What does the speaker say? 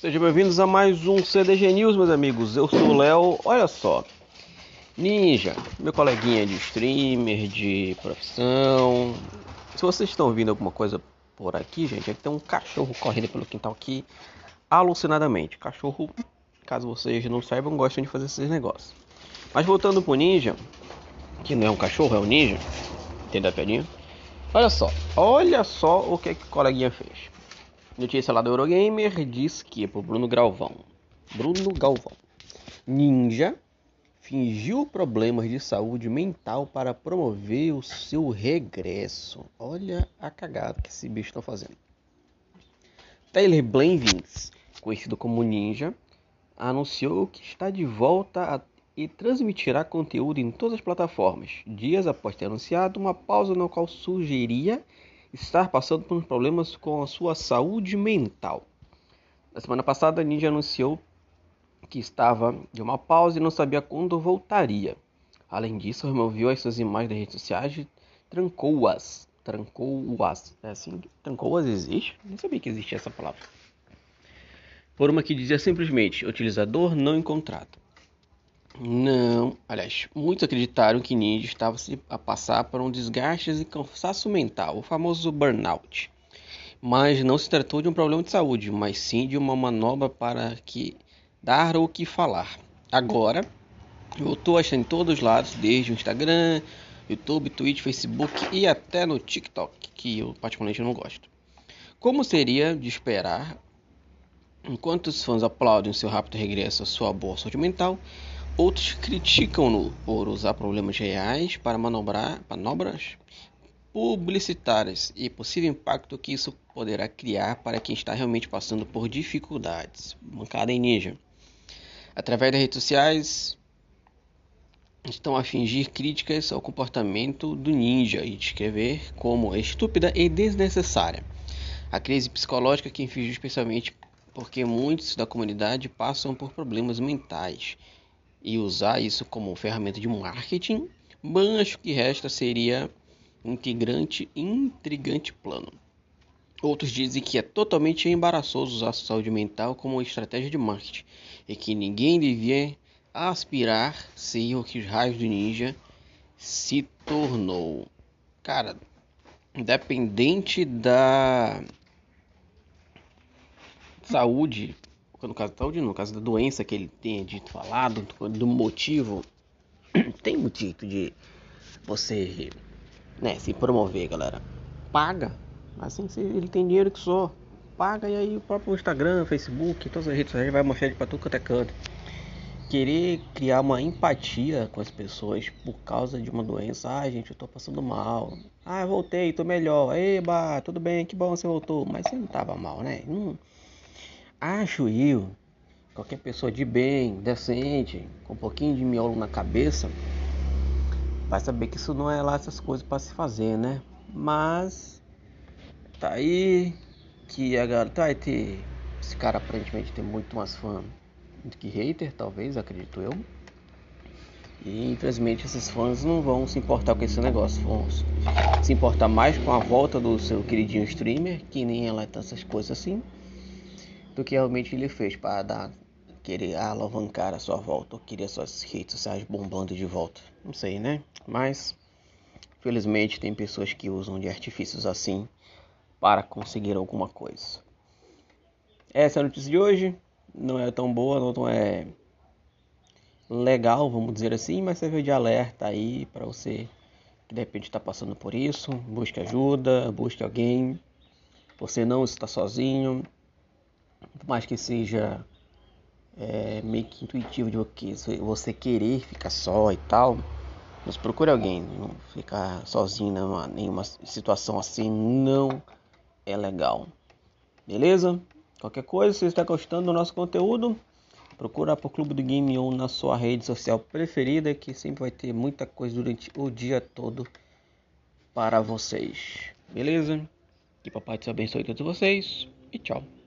Sejam bem-vindos a mais um CDG News, meus amigos. Eu sou o Léo. Olha só, Ninja, meu coleguinha de streamer, de profissão. Se vocês estão ouvindo alguma coisa por aqui, gente, é que tem um cachorro correndo pelo quintal aqui alucinadamente. Cachorro, caso vocês não saibam, gostam de fazer esses negócios. Mas voltando pro Ninja, que não é um cachorro, é um ninja. Entendeu a piadinha? Olha só, olha só o que, que o coleguinha fez. Notícia lá do Eurogamer diz que pro Bruno Galvão. Bruno Galvão. Ninja fingiu problemas de saúde mental para promover o seu regresso. Olha a cagada que esse bicho está fazendo. Taylor Blanvins, conhecido como Ninja, anunciou que está de volta a, e transmitirá conteúdo em todas as plataformas, dias após ter anunciado uma pausa no qual sugeria estar passando por problemas com a sua saúde mental. Na semana passada, a Ninja anunciou que estava de uma pausa e não sabia quando voltaria. Além disso, removeu as suas imagens das redes sociais e trancou-as. Trancou-as. É assim? Trancou-as existe? Nem sabia que existia essa palavra. Por uma que dizia simplesmente: utilizador não encontrado. Não, aliás, muitos acreditaram que Ninja estava a passar por um desgaste e cansaço mental, o famoso burnout. Mas não se tratou de um problema de saúde, mas sim de uma manobra para que dar o que falar. Agora, voltou a estar em todos os lados, desde o Instagram, YouTube, Twitch, Facebook e até no TikTok, que eu particularmente não gosto. Como seria de esperar, enquanto os fãs aplaudem seu rápido regresso à sua boa saúde mental, Outros criticam-no por usar problemas reais para manobrar, manobras publicitárias e possível impacto que isso poderá criar para quem está realmente passando por dificuldades. Bancada em Ninja. Através das redes sociais, estão a fingir críticas ao comportamento do ninja e descrever como estúpida e desnecessária. A crise psicológica que infligiu especialmente porque muitos da comunidade passam por problemas mentais e usar isso como ferramenta de marketing, mas o que resta seria um integrante, intrigante plano. Outros dizem que é totalmente embaraçoso usar a saúde mental como estratégia de marketing e que ninguém devia aspirar ser o que os raios do ninja se tornou. Cara, independente da saúde no caso da saúde, no caso da doença que ele tenha dito falado, do motivo, tem muito jeito de você né, se promover, galera. Paga. Assim, se ele tem dinheiro que só, paga e aí o próprio Instagram, Facebook, todas as redes sociais vai mostrar de pra tudo quanto é canto. Querer criar uma empatia com as pessoas por causa de uma doença. Ai, gente, eu tô passando mal. Ah, voltei, tô melhor. Eba, tudo bem, que bom você voltou. Mas você não tava mal, né? Não acho eu, qualquer pessoa de bem, decente, com um pouquinho de miolo na cabeça, vai saber que isso não é lá essas coisas para se fazer, né? Mas tá aí que a galera vai ter esse cara aparentemente tem muito mais fã do que hater, talvez, acredito eu. E infelizmente esses fãs não vão se importar com esse negócio, vão se importar mais com a volta do seu queridinho streamer, que nem ela tá essas coisas assim do que realmente ele fez para dar querer alavancar a sua volta ou querer suas redes sociais bombando de volta. Não sei, né? Mas felizmente tem pessoas que usam de artifícios assim para conseguir alguma coisa. Essa é a notícia de hoje. Não é tão boa, não é legal, vamos dizer assim, mas serve de alerta aí para você que de repente está passando por isso. Busque ajuda, busque alguém. Você não está sozinho por mais que seja é, meio que intuitivo de você querer ficar só e tal, mas procure alguém, não ficar sozinho numa, nenhuma situação assim não é legal. Beleza? Qualquer coisa, se você está gostando do nosso conteúdo, procura por Clube do Game ou na sua rede social preferida, que sempre vai ter muita coisa durante o dia todo para vocês. Beleza? Que papai te abençoe todos vocês e tchau.